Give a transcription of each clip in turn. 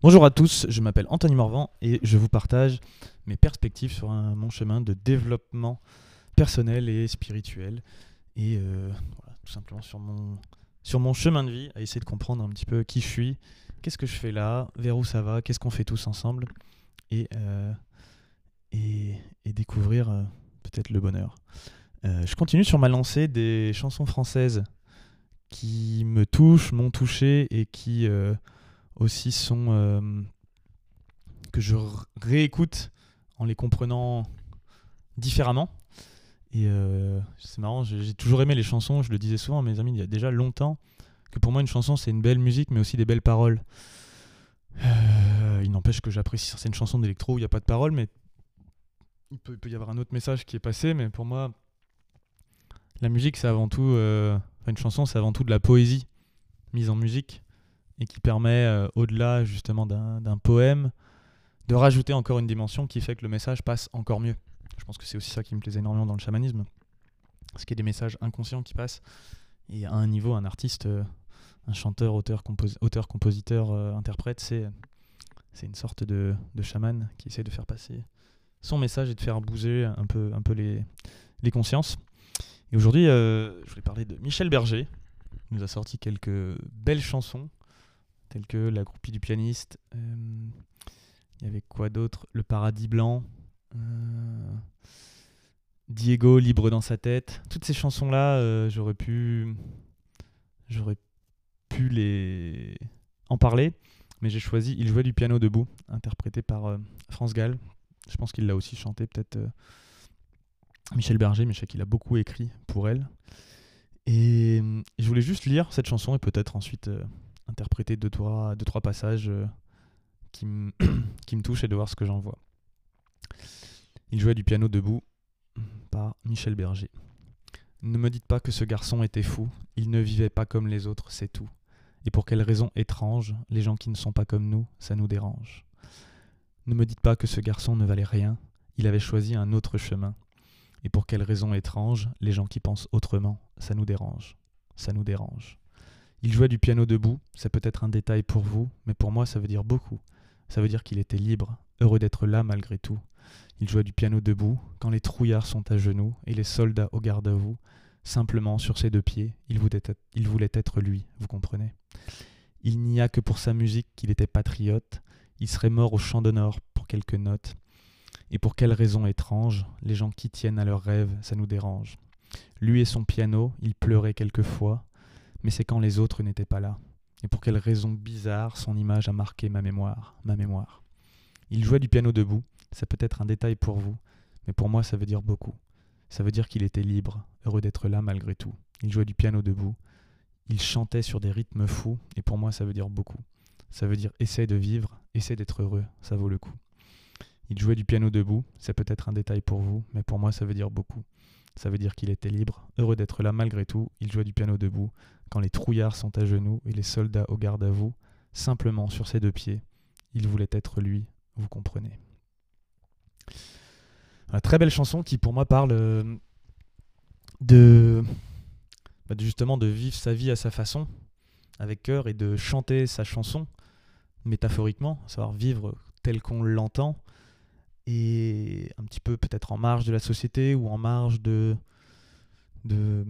Bonjour à tous, je m'appelle Anthony Morvan et je vous partage mes perspectives sur mon chemin de développement personnel et spirituel. Et euh, voilà, tout simplement sur mon, sur mon chemin de vie, à essayer de comprendre un petit peu qui je suis, qu'est-ce que je fais là, vers où ça va, qu'est-ce qu'on fait tous ensemble, et, euh, et, découvrir euh, peut-être le bonheur. Je continue sur ma lancée des chansons françaises qui me touchent, m'ont touché et qui aussi sont euh, que je réécoute en les comprenant différemment. Et euh, c'est marrant, j'ai toujours aimé les chansons, je le disais souvent à mes amis il y a déjà longtemps, que pour moi une chanson c'est une belle musique mais aussi des belles paroles. Euh, il n'empêche que j'apprécie certaines chansons d'électro où il n'y a pas de paroles, mais il peut, il peut y avoir un autre message qui est passé, mais pour moi la musique c'est avant tout, euh, une chanson c'est avant tout de la poésie mise en musique et qui permet, euh, au-delà justement d'un poème, de rajouter encore une dimension qui fait que le message passe encore mieux. Je pense que c'est aussi ça qui me plaisait énormément dans le chamanisme. Ce qui est des messages inconscients qui passent. Et à un niveau, un artiste, euh, un chanteur, auteur, compos- auteur compositeur, euh, interprète, c'est une sorte de, de chaman qui essaie de faire passer son message et de faire bouger un peu, les, les consciences. Et aujourd'hui, je voulais parler de Michel Berger. Il nous a sorti quelques belles chansons tels que La groupie du pianiste. euh, Il y avait quoi d'autre? Le paradis blanc. euh, Diego libre dans sa tête. Toutes ces chansons-là, euh, j'aurais pu, j'aurais pu les en parler, mais j'ai choisi Il jouait du piano debout, interprété par France Gall. Je pense qu'il l'a aussi chanté, peut-être Michel Berger, mais je sais qu'il a beaucoup écrit pour elle. Et je voulais juste lire cette chanson et peut-être ensuite interpréter deux trois, deux, trois passages euh, qui, me qui me touchent et de voir ce que j'en vois. Il jouait du piano debout par Michel Berger. Ne me dites pas que ce garçon était fou, il ne vivait pas comme les autres, c'est tout. Et pour quelle raison étrange, les gens qui ne sont pas comme nous, ça nous dérange. Ne me dites pas que ce garçon ne valait rien, il avait choisi un autre chemin. Et pour quelle raison étrange, les gens qui pensent autrement, ça nous dérange. Ça nous dérange. Il jouait du piano debout, c'est peut-être un détail pour vous, mais pour moi ça veut dire beaucoup. Ça veut dire qu'il était libre, heureux d'être là malgré tout. Il jouait du piano debout, quand les trouillards sont à genoux et les soldats au garde à vous, simplement sur ses deux pieds, il voulait être, il voulait être lui, vous comprenez? Il n'y a que pour sa musique qu'il était patriote, il serait mort au champ d'honneur pour quelques notes. Et pour quelle raison étrange, les gens qui tiennent à leurs rêves, ça nous dérange. Lui et son piano, il pleurait quelquefois, mais c'est quand les autres n'étaient pas là. Et pour quelle raison bizarre, son image a marqué ma mémoire, ma mémoire. Il jouait du piano debout, c'est peut-être un détail pour vous, mais pour moi ça veut dire beaucoup. Ça veut dire qu'il était libre, heureux d'être là malgré tout. Il jouait du piano debout, il chantait sur des rythmes fous, et pour moi ça veut dire beaucoup. Ça veut dire essaie de vivre, essaie d'être heureux, ça vaut le coup. Il jouait du piano debout, c'est peut-être un détail pour vous, mais pour moi ça veut dire beaucoup. Ça veut dire qu'il était libre, heureux d'être là malgré tout, il jouait du piano debout, quand les trouillards sont à genoux et les soldats au garde à vous, simplement sur ses deux pieds. Il voulait être lui, vous comprenez. Très belle chanson qui pour moi parle euh, bah, de justement de vivre sa vie à sa façon, avec cœur, et de chanter sa chanson métaphoriquement, savoir vivre tel qu'on l'entend, et un petit peu peut-être en marge de la société ou en marge de, de,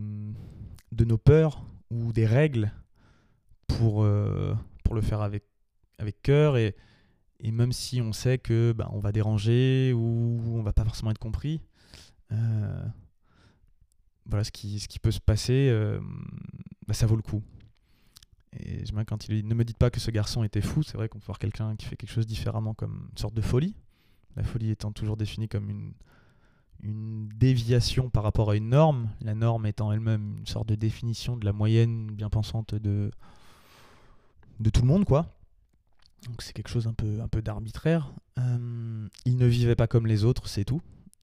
de nos peurs ou des règles pour, euh, pour le faire avec, avec cœur et, et même si on sait que bah, on va déranger ou on va pas forcément être compris, euh, voilà ce qui, ce qui peut se passer, euh, bah, ça vaut le coup. Et bien quand il dit Ne me dites pas que ce garçon était fou, c'est vrai qu'on peut voir quelqu'un qui fait quelque chose différemment comme une sorte de folie. La folie étant toujours définie comme une, une déviation par rapport à une norme, la norme étant elle-même une sorte de définition de la moyenne bien pensante de, de tout le monde, quoi. Donc c'est quelque chose un peu, un peu d'arbitraire. Euh, il ne vivait pas comme les autres, c'est tout.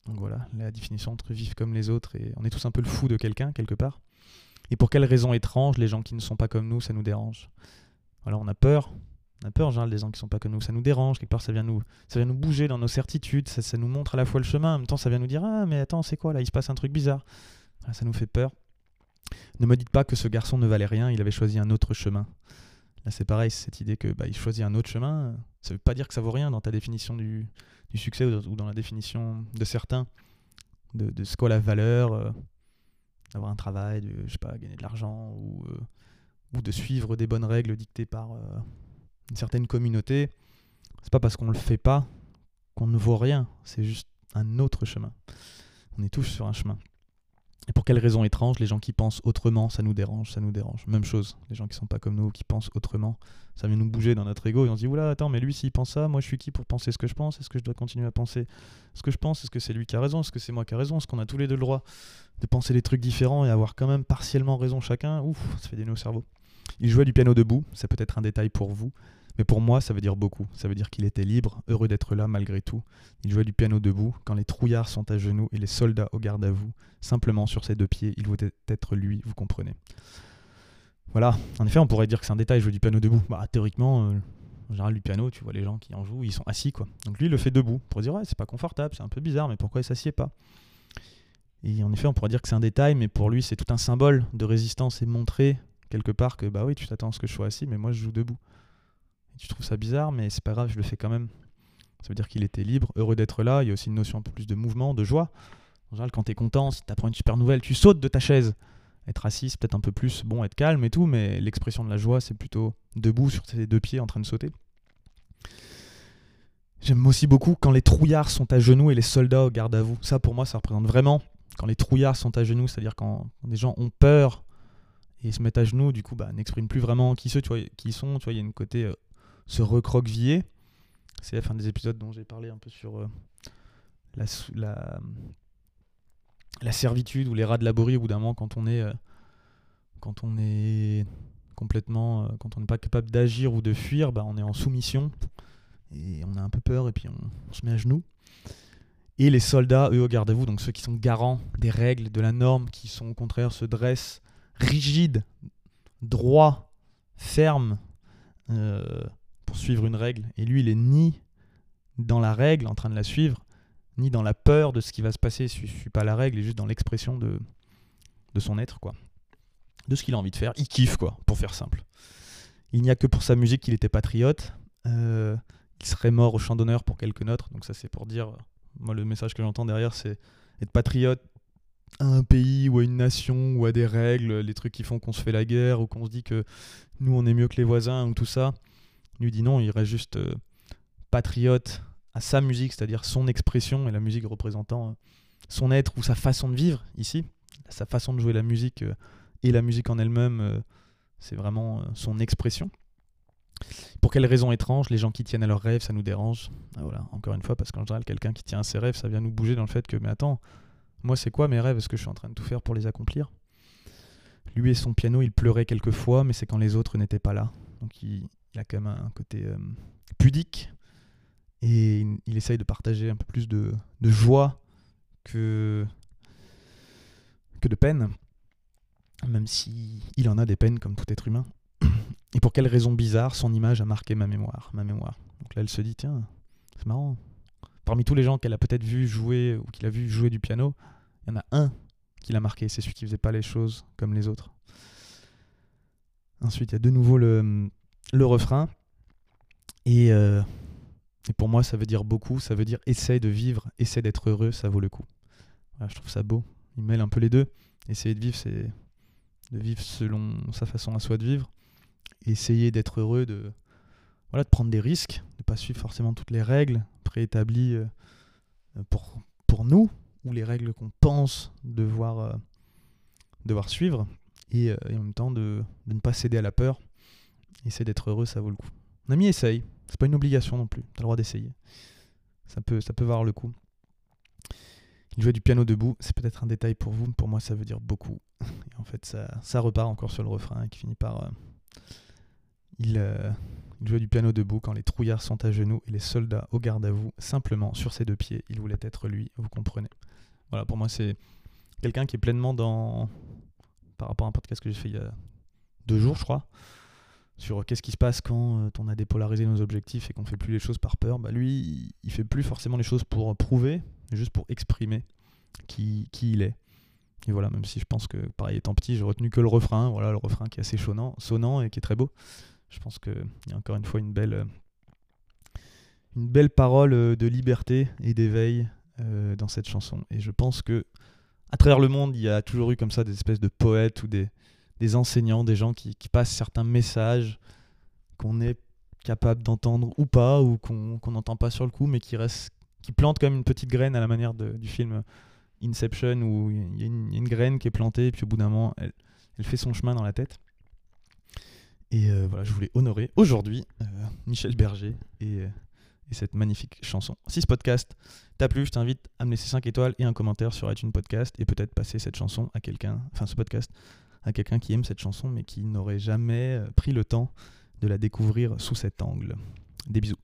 Donc voilà, la définition entre vivre comme les autres et on est tous un peu le fou de quelqu'un, quelque part. Et pour quelles raisons étranges, les gens qui ne sont pas comme nous, ça nous dérange? Voilà, on a peur. On a peur, genre, des gens qui sont pas comme nous. Ça nous dérange, quelque part, ça vient nous, ça vient nous bouger dans nos certitudes. Ça, nous montre à la fois le chemin, en même temps, ça vient nous dire Ah, mais attends, c'est quoi là Il se passe un truc bizarre. Ça nous fait peur. Ne me dites pas que ce garçon ne valait rien, il avait choisi un autre chemin. Là, c'est pareil, cette idée que bah, il choisit un autre chemin. Ça veut pas dire que ça vaut rien dans ta définition du, du succès ou dans la définition de certains de, de ce qu'est la valeur euh, d'avoir un travail, de je sais pas, gagner de l'argent ou, euh, ou de suivre des bonnes règles dictées par euh, une certaine communauté. C'est pas parce qu'on le fait pas qu'on ne vaut rien, c'est juste un autre chemin. On est tous sur un chemin. Et pour quelles raisons étranges, les gens qui pensent autrement, ça nous dérange, ça nous dérange. Même chose, les gens qui sont pas comme nous, qui pensent autrement, ça vient nous bouger dans notre ego et on se dit, oula, attends, mais lui s'il pense ça, moi je suis qui pour penser ce que je pense? Est-ce que je dois continuer à penser ce que je pense? Est-ce que c'est lui qui a raison? Est-ce que c'est moi qui a raison? Est-ce qu'on a tous les deux le droit de penser des trucs différents et avoir quand même partiellement raison chacun? Ouf, ça fait des nœuds au cerveau. Il jouait du piano debout, ça peut être un détail pour vous, mais pour moi, ça veut dire beaucoup. Ça veut dire qu'il était libre, heureux d'être là malgré tout. Il jouait du piano debout, quand les trouillards sont à genoux et les soldats au garde à vous. Simplement sur ses deux pieds, il voulait être lui, vous comprenez. Voilà, en effet, on pourrait dire que c'est un détail, jouer du piano debout. Bah, théoriquement, euh, en général, du piano, tu vois les gens qui en jouent, ils sont assis, quoi. Donc lui, il le fait debout. Pour dire, ouais, c'est pas confortable, c'est un peu bizarre, mais pourquoi il s'assied pas? Et en effet, on pourrait dire que c'est un détail, mais pour lui, c'est tout un symbole de résistance et montrer quelque part que, bah oui, tu t'attends à ce que je sois assis, mais moi, je joue debout tu trouves ça bizarre, mais c'est pas grave, je le fais quand même. Ça veut dire qu'il était libre, heureux d'être là. Il y a aussi une notion un peu plus de mouvement, de joie. En général, quand tu content, si tu apprends une super nouvelle, tu sautes de ta chaise. Être assis, c'est peut-être un peu plus bon, être calme et tout, mais l'expression de la joie, c'est plutôt debout sur ses deux pieds en train de sauter. J'aime aussi beaucoup quand les trouillards sont à genoux et les soldats au garde à vous. Ça, pour moi, ça représente vraiment quand les trouillards sont à genoux, c'est-à-dire quand, des gens ont peur et se mettent à genoux, du coup, bah, n'expriment plus vraiment qui, ceux, tu vois, qui sont. Tu vois, il y a une côté euh, se recroqueviller. C'est la fin des épisodes dont j'ai parlé un peu sur euh, la, la, servitude ou les rats de laborie au bout d'un moment quand on est, euh, quand on est complètement, quand on n'est pas capable d'agir ou de fuir, bah, on est en soumission et on a un peu peur et puis on, se met à genoux. Et les soldats, eux, regardez-vous, donc ceux qui sont garants des règles, de la norme, qui sont au contraire se dressent rigides, droits, fermes, pour suivre une règle. Et lui, il est ni dans la règle, en train de la suivre, ni dans la peur de ce qui va se passer si je suis pas la règle, il est juste dans l'expression de, de son être, quoi. De ce qu'il a envie de faire. Il kiffe, quoi, pour faire simple. Il n'y a que pour sa musique qu'il était patriote. Euh, il serait mort au champ d'honneur pour quelques nôtres. Donc ça, c'est pour dire... Moi, le message que j'entends derrière, c'est être patriote à un pays ou à une nation ou à des règles, les trucs qui font qu'on se fait la guerre ou qu'on se dit que nous, on est mieux que les voisins ou tout ça lui dit non, il reste juste euh, patriote à sa musique, c'est-à-dire son expression et la musique représentant euh, son être ou sa façon de vivre ici. Sa façon de jouer la musique euh, et la musique en elle-même, c'est vraiment son expression. Pour quelles raisons étranges Les gens qui tiennent à leurs rêves, ça nous dérange. Ah, voilà, encore une fois, parce qu'en général, quelqu'un qui tient à ses rêves, ça vient nous bouger dans le fait que, mais attends, moi c'est quoi mes rêves? Est-ce que je suis en train de tout faire pour les accomplir? Lui et son piano, il pleurait quelquefois, mais c'est quand les autres n'étaient pas là. Donc il, a quand même un côté euh, pudique et il, essaye de partager un peu plus de, joie que, que de peine, même si il en a des peines comme tout être humain. Et pour quelle raison bizarre, son image a marqué ma mémoire, ma mémoire. Donc là, elle se dit tiens, c'est marrant. Parmi tous les gens qu'elle a peut-être vu jouer ou qu'il a vu jouer du piano, il y en a un qui l'a marqué, c'est celui qui faisait pas les choses comme les autres. Ensuite, il y a de nouveau le, refrain. Euh, et, pour moi, ça veut dire beaucoup. Ça veut dire essaye de vivre, essaye d'être heureux, ça vaut le coup. je trouve ça beau. Il mêle un peu les deux. Essayer de vivre, c'est de vivre selon sa façon à soi de vivre. Essayer d'être heureux, de, prendre des risques, de ne pas suivre forcément toutes les règles préétablies euh, pour nous, ou les règles qu'on pense devoir, euh, suivre. Et, en même temps, de, ne pas céder à la peur Essayer d'être heureux, ça vaut le coup. Mon ami essaye. C'est pas une obligation non plus. T'as le droit d'essayer. Ça peut, ça peut valoir le coup. Il jouait du piano debout, c'est peut-être un détail pour vous, mais pour moi ça veut dire beaucoup. En fait, ça, ça repart encore sur le refrain qui finit par. Euh, euh, il, jouait du piano debout quand les trouillards sont à genoux et les soldats au garde à vous, simplement sur ses deux pieds. Il voulait être lui, vous comprenez. Voilà, pour moi c'est quelqu'un qui est pleinement dans. Par rapport à un podcast que j'ai fait il y a deux jours, je crois sur qu'est-ce qui se passe quand euh, on a dépolarisé nos objectifs et qu'on fait plus les choses par peur, bah lui, il fait plus forcément les choses pour prouver, mais juste pour exprimer qui, qui il est. Et voilà, même si je pense que, pareil, étant petit, j'ai retenu que le refrain, voilà, le refrain qui est assez sonnant, sonnant et qui est très beau. Je pense qu'il y a encore une fois une belle, euh, une belle parole euh, de liberté et d'éveil euh, dans cette chanson. Et je pense que à travers le monde, il y a toujours eu comme ça des espèces de poètes ou des, des enseignants, des gens qui, passent certains messages qu'on est capable d'entendre ou pas, ou qu'on n'entend pas sur le coup, mais qui, reste, qui plantent comme une petite graine à la manière du film Inception, où il y, a une, graine qui est plantée, et puis au bout d'un moment, elle, fait son chemin dans la tête. Et euh, voilà, je voulais honorer aujourd'hui euh, Michel Berger et, et cette magnifique chanson. Si ce podcast t'a plu, je t'invite à me laisser 5 étoiles et un commentaire sur iTunes Podcast et peut-être passer cette chanson à quelqu'un, enfin ce podcast, à quelqu'un qui aime cette chanson mais qui n'aurait jamais pris le temps de la découvrir sous cet angle. Des bisous.